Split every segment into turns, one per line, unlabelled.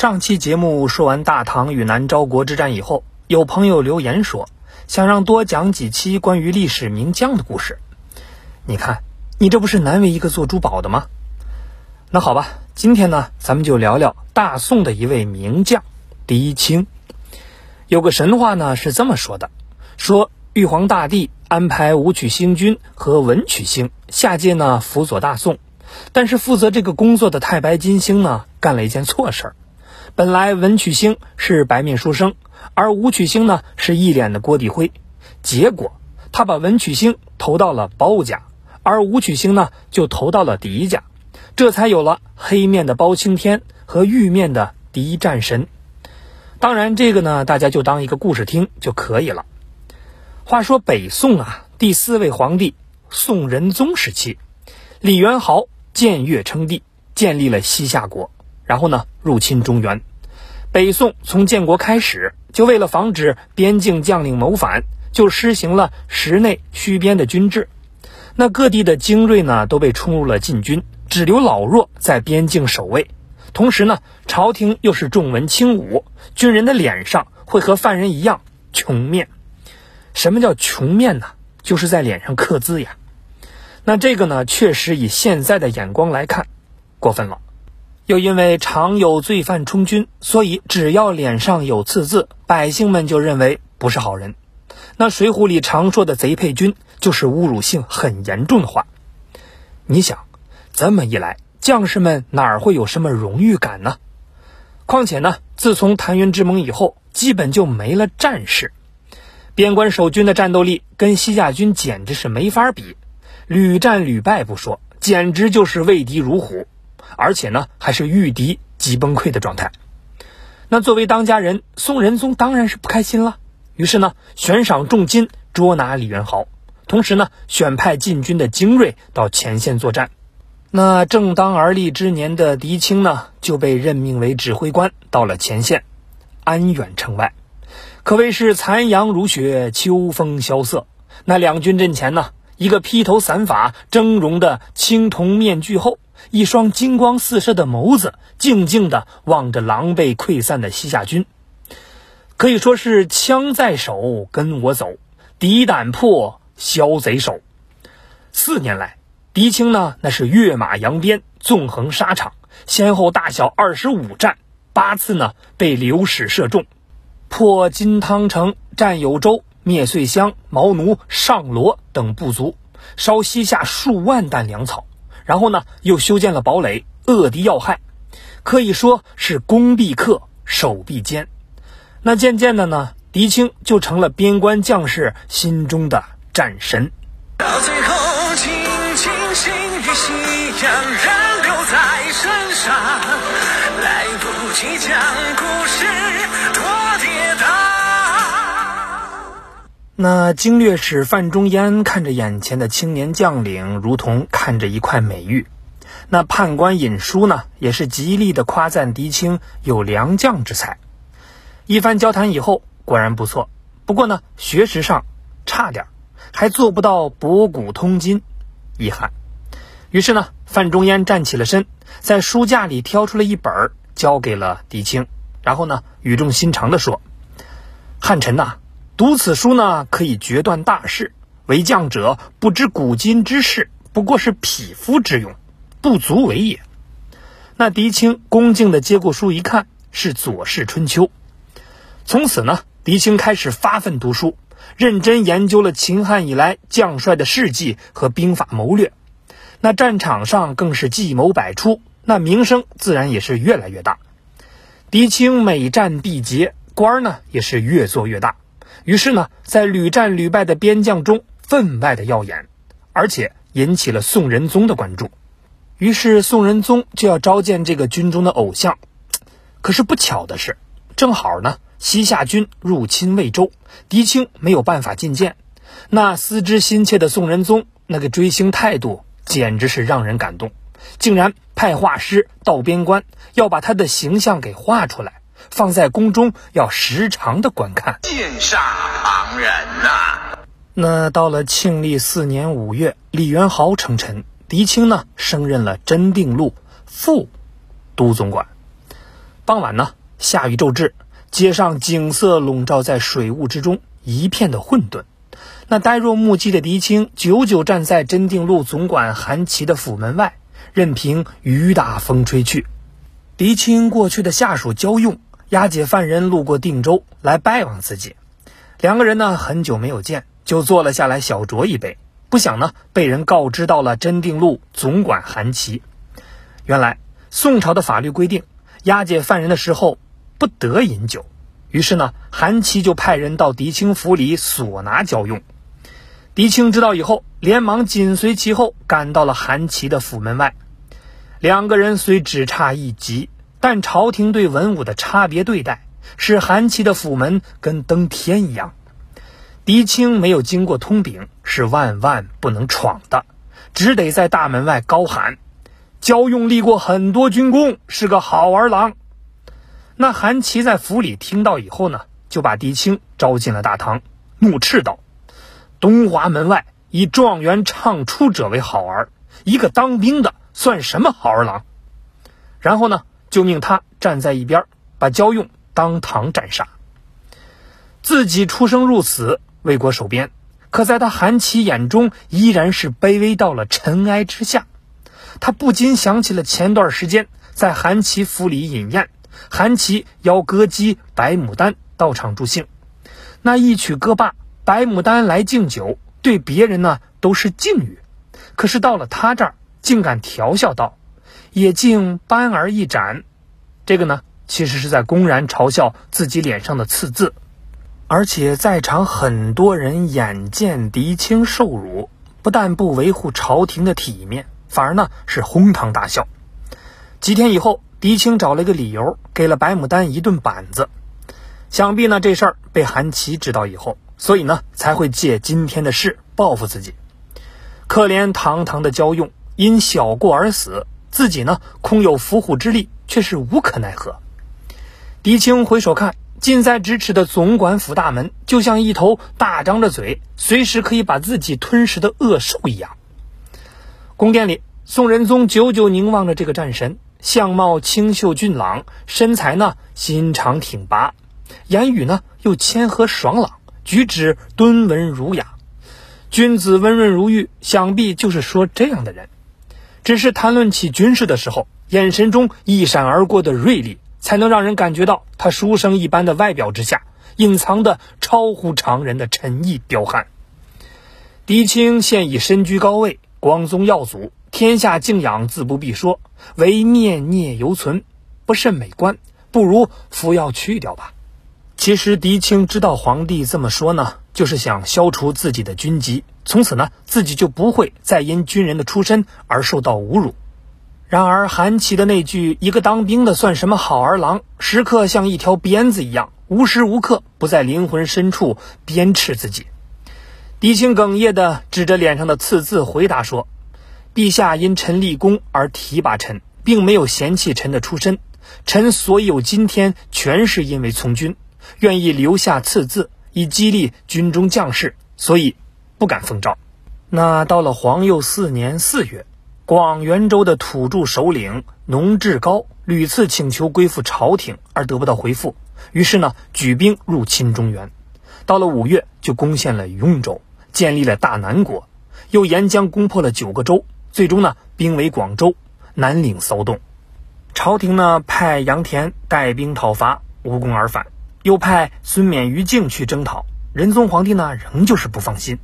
上期节目说完大唐与南诏国之战以后，有朋友留言说，想让多讲几期关于历史名将的故事。你看，你这不是难为一个做珠宝的吗？那好吧，今天呢，咱们就聊聊大宋的一位名将狄青。有个神话呢是这么说的：说玉皇大帝安排武曲星君和文曲星下界呢辅佐大宋，但是负责这个工作的太白金星呢干了一件错事儿。本来文曲星是白面书生，而武曲星呢是一脸的锅底灰。结果他把文曲星投到了包家，而武曲星呢就投到了狄家，这才有了黑面的包青天和玉面的狄战神。当然，这个呢大家就当一个故事听就可以了。话说北宋啊第四位皇帝宋仁宗时期，李元豪建越称帝，建立了西夏国，然后呢入侵中原。北宋从建国开始，就为了防止边境将领谋反，就施行了实内虚边的军制。那各地的精锐呢，都被冲入了禁军，只留老弱在边境守卫。同时呢，朝廷又是重文轻武，军人的脸上会和犯人一样穷面。什么叫穷面呢？就是在脸上刻字呀。那这个呢，确实以现在的眼光来看，过分了。又因为常有罪犯充军，所以只要脸上有刺字，百姓们就认为不是好人。那《水浒》里常说的“贼配军”，就是侮辱性很严重的话。你想，这么一来，将士们哪会有什么荣誉感呢？况且呢，自从澶渊之盟以后，基本就没了战士，边关守军的战斗力跟西夏军简直是没法比，屡战屡败不说，简直就是畏敌如虎。而且呢，还是遇敌即崩溃的状态。那作为当家人，宋仁宗当然是不开心了。于是呢，悬赏重金捉拿李元豪，同时呢，选派禁军的精锐到前线作战。那正当而立之年的狄青呢，就被任命为指挥官，到了前线，安远城外，可谓是残阳如血，秋风萧瑟。那两军阵前呢，一个披头散发、峥嵘的青铜面具后。一双金光四射的眸子，静静地望着狼狈溃散的西夏军，可以说是枪在手，跟我走；敌胆破，枭贼首。四年来，狄青呢，那是跃马扬鞭，纵横沙场，先后大小二十五战，八次呢被流矢射中，破金汤城、占有州、灭遂乡、毛奴、上罗等部族，烧西夏数万担粮草。然后呢，又修建了堡垒，扼敌要害，可以说是攻必克，守必坚。那渐渐的呢，狄青就成了边关将士心中的战神。那经略使范仲淹看着眼前的青年将领，如同看着一块美玉。那判官尹叔呢，也是极力的夸赞狄青有良将之才。一番交谈以后，果然不错。不过呢，学识上差点，还做不到博古通今，遗憾。于是呢，范仲淹站起了身，在书架里挑出了一本，交给了狄青，然后呢，语重心长地说：“汉臣呐。”读此书呢，可以决断大事。为将者不知古今之事，不过是匹夫之勇，不足为也。那狄青恭敬地接过书，一看是《左氏春秋》。从此呢，狄青开始发奋读书，认真研究了秦汉以来将帅的事迹和兵法谋略。那战场上更是计谋百出，那名声自然也是越来越大。狄青每战必捷，官儿呢也是越做越大。于是呢，在屡战屡败的边将中分外的耀眼，而且引起了宋仁宗的关注。于是宋仁宗就要召见这个军中的偶像。可是不巧的是，正好呢，西夏军入侵魏州，狄青没有办法觐见。那思之心切的宋仁宗，那个追星态度简直是让人感动，竟然派画师到边关，要把他的形象给画出来。放在宫中要时常的观看，
羡煞旁人呐。
那到了庆历四年五月，李元豪称臣，狄青呢升任了真定路副都总管。傍晚呢，下雨骤至，街上景色笼罩在水雾之中，一片的混沌。那呆若木鸡的狄青，久久站在真定路总管韩琦的府门外，任凭雨打风吹去。狄青过去的下属焦用押解犯人路过定州，来拜望自己。两个人呢，很久没有见，就坐了下来小酌一杯。不想呢，被人告知到了真定路总管韩琦。原来宋朝的法律规定，押解犯人的时候不得饮酒。于是呢，韩琦就派人到狄青府里索拿交用。狄青知道以后，连忙紧随其后，赶到了韩琦的府门外。两个人虽只差一级，但朝廷对文武的差别对待，使韩琦的府门跟登天一样。狄青没有经过通禀，是万万不能闯的，只得在大门外高喊：“焦用立过很多军功，是个好儿郎。”那韩琦在府里听到以后呢，就把狄青招进了大堂，怒斥道：“东华门外以状元唱出者为好儿，一个当兵的算什么好儿郎？”然后呢，就命他站在一边，把焦用当堂斩杀。自己出生入死。为国守边，可在他韩琦眼中依然是卑微到了尘埃之下。他不禁想起了前段时间在韩琦府里饮宴，韩琦邀歌姬白牡丹到场助兴。那一曲歌罢，白牡丹来敬酒，对别人呢都是敬语，可是到了他这儿，竟敢调笑道：“也竟班儿一斩。”这个呢，其实是在公然嘲笑自己脸上的刺字。而且在场很多人眼见狄青受辱，不但不维护朝廷的体面，反而呢是哄堂大笑。几天以后，狄青找了一个理由，给了白牡丹一顿板子。想必呢这事儿被韩琦知道以后，所以呢才会借今天的事报复自己。可怜堂堂的焦用因小过而死，自己呢空有伏虎之力，却是无可奈何。狄青回首看。近在咫尺的总管府大门，就像一头大张着嘴、随时可以把自己吞噬的恶兽一样。宫殿里，宋仁宗久久凝望着这个战神，相貌清秀俊朗，身材呢心长挺拔，言语呢又谦和爽朗，举止敦文儒雅。君子温润如玉，想必就是说这样的人。只是谈论起军事的时候，眼神中一闪而过的锐利。才能让人感觉到他书生一般的外表之下，隐藏的超乎常人的沉毅彪悍。狄青现已身居高位，光宗耀祖，天下敬仰自不必说，唯念念犹存，不甚美观，不如服药去掉吧。其实狄青知道皇帝这么说呢，就是想消除自己的军籍，从此呢，自己就不会再因军人的出身而受到侮辱。然而，韩琦的那句“一个当兵的算什么好儿郎”，时刻像一条鞭子一样，无时无刻不在灵魂深处鞭笞自己。狄青哽咽地指着脸上的刺字回答说：“陛下因臣立功而提拔臣，并没有嫌弃臣的出身。臣所以有今天，全是因为从军，愿意留下赐字，以激励军中将士，所以不敢奉诏。”那到了皇佑四年四月。广元州的土著首领农志高屡次请求归附朝廷，而得不到回复。于是呢，举兵入侵中原。到了五月，就攻陷了雍州，建立了大南国。又沿江攻破了九个州，最终呢，兵围广州，南岭骚动。朝廷呢，派杨田带兵讨伐，无功而返。又派孙冕、于禁去征讨。仁宗皇帝呢，仍旧是不放心。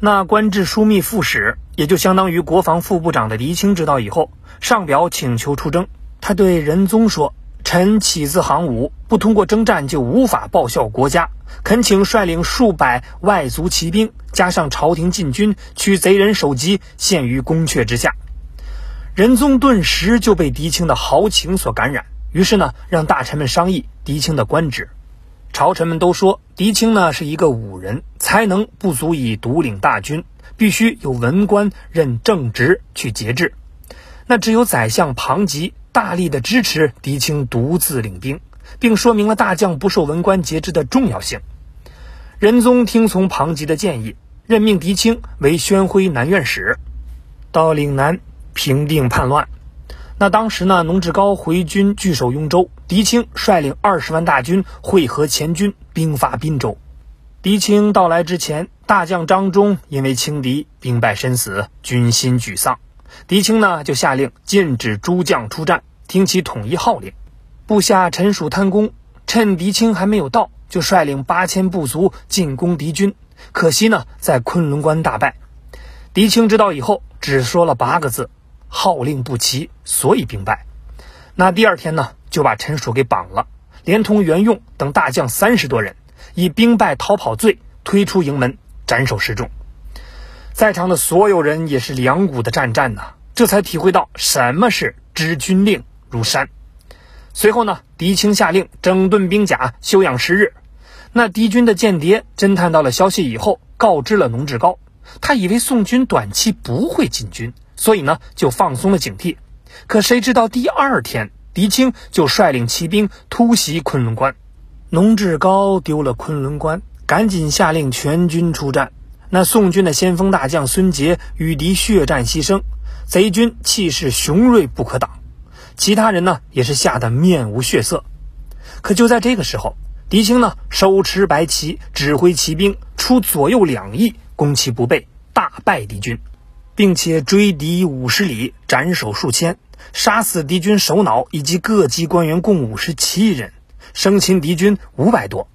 那官至枢密副使，也就相当于国防副部长的狄青知道以后，上表请求出征。他对仁宗说：“臣起自行伍，不通过征战就无法报效国家，恳请率领数百外族骑兵，加上朝廷禁军，取贼人首级，献于宫阙之下。”仁宗顿时就被狄青的豪情所感染，于是呢，让大臣们商议狄青的官职。朝臣们都说，狄青呢是一个武人，才能不足以独领大军，必须有文官任正职去节制。那只有宰相庞吉大力的支持狄青独自领兵，并说明了大将不受文官节制的重要性。仁宗听从庞吉的建议，任命狄青为宣徽南院使，到岭南平定叛乱。那当时呢，农志高回军据守雍州，狄青率领二十万大军会合前军，兵发滨州。狄青到来之前，大将张忠因为轻敌兵败身死，军心沮丧。狄青呢就下令禁止诸将出战，听其统一号令。部下陈曙贪功，趁狄青还没有到，就率领八千部卒进攻敌军。可惜呢，在昆仑关大败。狄青知道以后，只说了八个字。号令不齐，所以兵败。那第二天呢，就把陈蜀给绑了，连同袁用等大将三十多人，以兵败逃跑罪推出营门，斩首示众。在场的所有人也是两股的战战呐，这才体会到什么是知军令如山。随后呢，狄青下令整顿兵甲，休养十日。那敌军的间谍侦探到了消息以后，告知了农志高，他以为宋军短期不会进军。所以呢，就放松了警惕。可谁知道第二天，狄青就率领骑兵突袭昆仑关。农志高丢了昆仑关，赶紧下令全军出战。那宋军的先锋大将孙杰与敌血战牺牲，贼军气势雄锐不可挡。其他人呢，也是吓得面无血色。可就在这个时候，狄青呢手持白旗，指挥骑兵出左右两翼，攻其不备，大败敌军。并且追敌五十里，斩首数千，杀死敌军首脑以及各级官员共五十七人，生擒敌军五百多。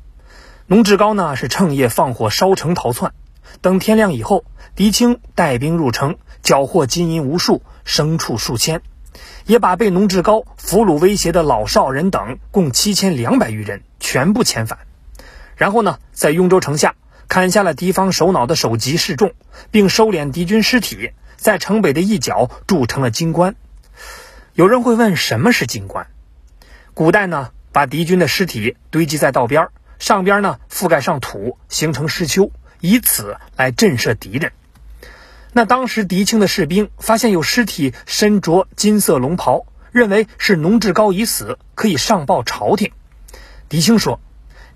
农志高呢是趁夜放火烧城逃窜。等天亮以后，狄青带兵入城，缴获金银无数，牲畜数千，也把被农志高俘虏威胁的老少人等共七千两百余人全部遣返。然后呢，在雍州城下。砍下了敌方首脑的首级示众，并收敛敌军尸体，在城北的一角筑成了金棺。有人会问，什么是金棺？古代呢，把敌军的尸体堆积在道边，上边呢覆盖上土，形成尸丘，以此来震慑敌人。那当时狄青的士兵发现有尸体身着金色龙袍，认为是农志高已死，可以上报朝廷。狄青说。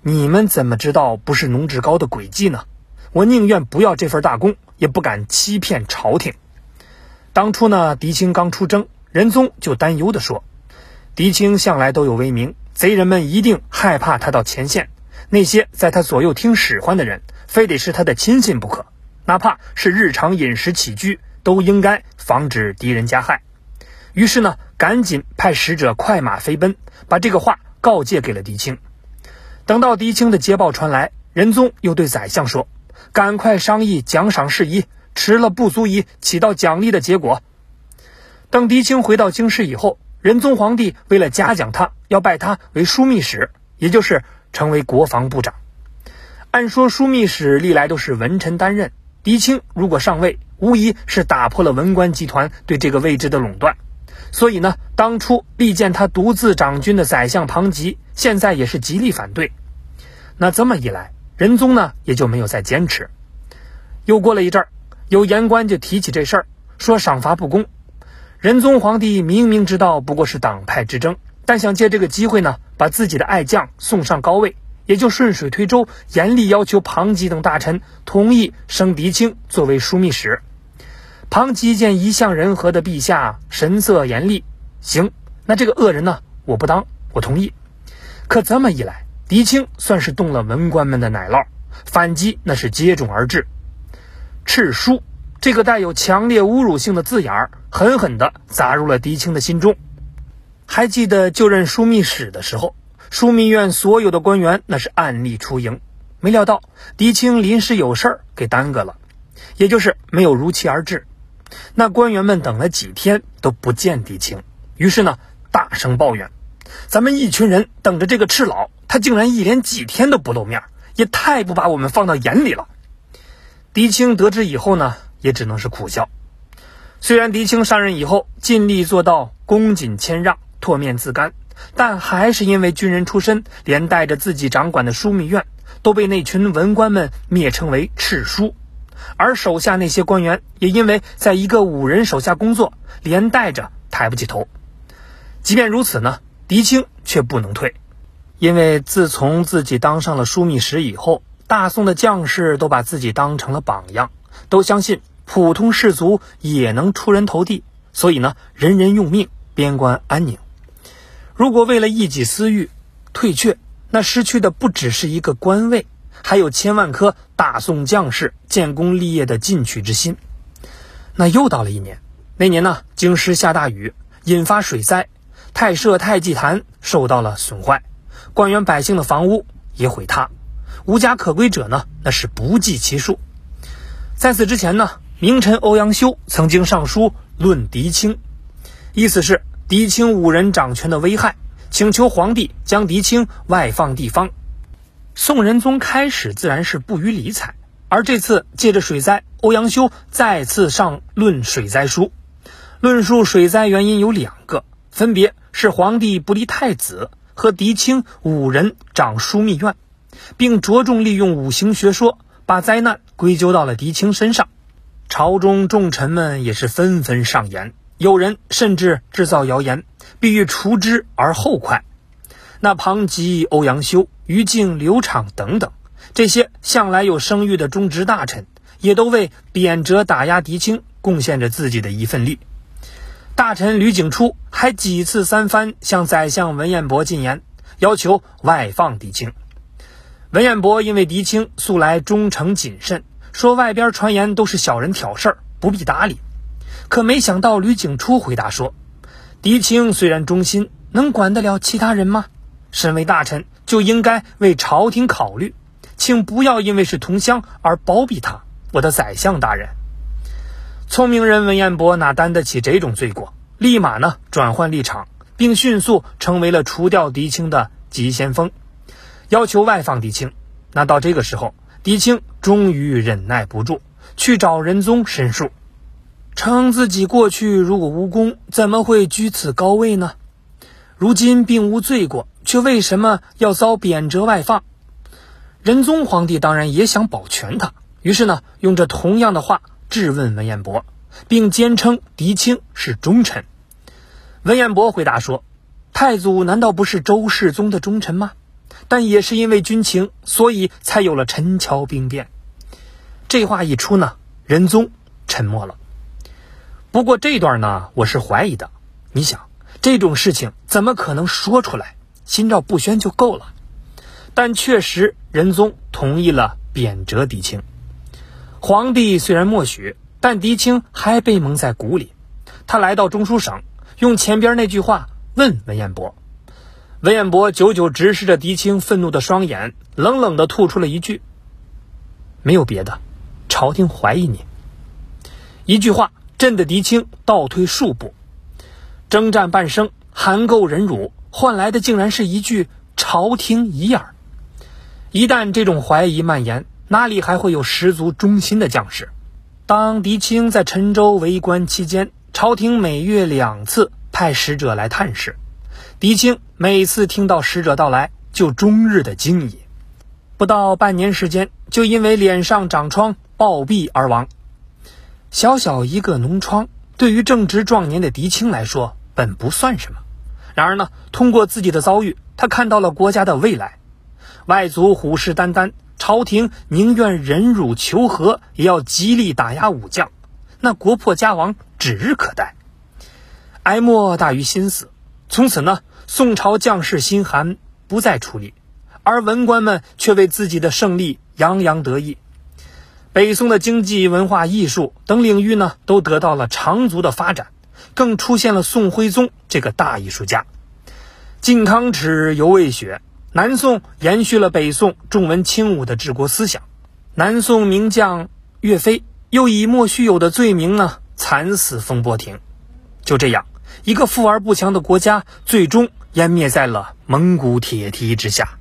你们怎么知道不是农志高的诡计呢？我宁愿不要这份大功，也不敢欺骗朝廷。当初呢，狄青刚出征，仁宗就担忧地说：“狄青向来都有威名，贼人们一定害怕他到前线。那些在他左右听使唤的人，非得是他的亲信不可，哪怕是日常饮食起居，都应该防止敌人加害。”于是呢，赶紧派使者快马飞奔，把这个话告诫给了狄青。等到狄青的捷报传来，仁宗又对宰相说：“赶快商议奖赏事宜，迟了不足以起到奖励的结果。”等狄青回到京师以后，仁宗皇帝为了嘉奖他，要拜他为枢密使，也就是成为国防部长。按说枢密使历来都是文臣担任，狄青如果上位，无疑是打破了文官集团对这个位置的垄断。所以呢，当初力荐他独自掌军的宰相庞吉，现在也是极力反对。那这么一来，仁宗呢也就没有再坚持。又过了一阵儿，有言官就提起这事儿，说赏罚不公。仁宗皇帝明明知道不过是党派之争，但想借这个机会呢，把自己的爱将送上高位，也就顺水推舟，严厉要求庞吉等大臣同意升狄青作为枢密使。庞吉见一向仁和的陛下神色严厉，行，那这个恶人呢，我不当，我同意。可这么一来，狄青算是动了文官们的奶酪，反击那是接踵而至。敕书这个带有强烈侮辱性的字眼儿，狠狠地砸入了狄青的心中。还记得就任枢密使的时候，枢密院所有的官员那是暗力出营，没料到狄青临时有事儿给耽搁了，也就是没有如期而至。那官员们等了几天都不见狄青，于是呢，大声抱怨：“咱们一群人等着这个赤老，他竟然一连几天都不露面，也太不把我们放到眼里了。”狄青得知以后呢，也只能是苦笑。虽然狄青上任以后尽力做到恭谨谦让、唾面自干，但还是因为军人出身，连带着自己掌管的枢密院都被那群文官们蔑称为“赤书”。而手下那些官员也因为在一个武人手下工作，连带着抬不起头。即便如此呢，狄青却不能退，因为自从自己当上了枢密使以后，大宋的将士都把自己当成了榜样，都相信普通士卒也能出人头地，所以呢，人人用命，边关安宁。如果为了一己私欲退却，那失去的不只是一个官位，还有千万颗大宋将士建功立业的进取之心。那又到了一年，那年呢，京师下大雨，引发水灾，太社、太祭坛受到了损坏，官员百姓的房屋也毁塌，无家可归者呢，那是不计其数。在此之前呢，名臣欧阳修曾经上书论狄青，意思是狄青五人掌权的危害，请求皇帝将狄青外放地方。宋仁宗开始自然是不予理睬。而这次借着水灾，欧阳修再次上论水灾书，论述水灾原因有两个，分别是皇帝不立太子和狄青五人掌枢密院，并着重利用五行学说，把灾难归咎到了狄青身上。朝中重臣们也是纷纷上言，有人甚至制造谣言，必欲除之而后快。那庞吉、欧阳修、于禁、刘昶等等。这些向来有声誉的中直大臣，也都为贬谪打压狄青贡献着自己的一份力。大臣吕景初还几次三番向宰相文彦博进言，要求外放狄青。文彦博因为狄青素来忠诚谨慎，说外边传言都是小人挑事儿，不必搭理。可没想到吕景初回答说：“狄青虽然忠心，能管得了其他人吗？身为大臣，就应该为朝廷考虑。”请不要因为是同乡而包庇他，我的宰相大人。聪明人文彦博哪担得起这种罪过？立马呢转换立场，并迅速成为了除掉狄青的急先锋，要求外放狄青。那到这个时候，狄青终于忍耐不住，去找仁宗申诉，称自己过去如果无功，怎么会居此高位呢？如今并无罪过，却为什么要遭贬谪外放？仁宗皇帝当然也想保全他，于是呢，用这同样的话质问文彦博，并坚称狄青是忠臣。文彦博回答说：“太祖难道不是周世宗的忠臣吗？但也是因为军情，所以才有了陈桥兵变。”这话一出呢，仁宗沉默了。不过这段呢，我是怀疑的。你想，这种事情怎么可能说出来？心照不宣就够了。但确实，仁宗同意了贬谪狄青。皇帝虽然默许，但狄青还被蒙在鼓里。他来到中书省，用前边那句话问文彦博。文彦博久久直视着狄青愤怒的双眼，冷冷地吐出了一句：“没有别的，朝廷怀疑你。”一句话震得狄青倒退数步。征战半生，含垢忍辱，换来的竟然是一句“朝廷疑耳”。一旦这种怀疑蔓延，哪里还会有十足忠心的将士？当狄青在陈州为官期间，朝廷每月两次派使者来探视。狄青每次听到使者到来，就终日的惊疑。不到半年时间，就因为脸上长疮暴毙而亡。小小一个脓疮，对于正值壮年的狄青来说，本不算什么。然而呢，通过自己的遭遇，他看到了国家的未来。外族虎视眈眈，朝廷宁愿忍辱求和，也要极力打压武将，那国破家亡指日可待。哀莫大于心死。从此呢，宋朝将士心寒，不再出力，而文官们却为自己的胜利洋洋得意。北宋的经济、文化、艺术等领域呢，都得到了长足的发展，更出现了宋徽宗这个大艺术家。靖康耻，犹未雪。南宋延续了北宋重文轻武的治国思想，南宋名将岳飞又以莫须有的罪名呢惨死风波亭。就这样，一个富而不强的国家最终湮灭在了蒙古铁蹄之下。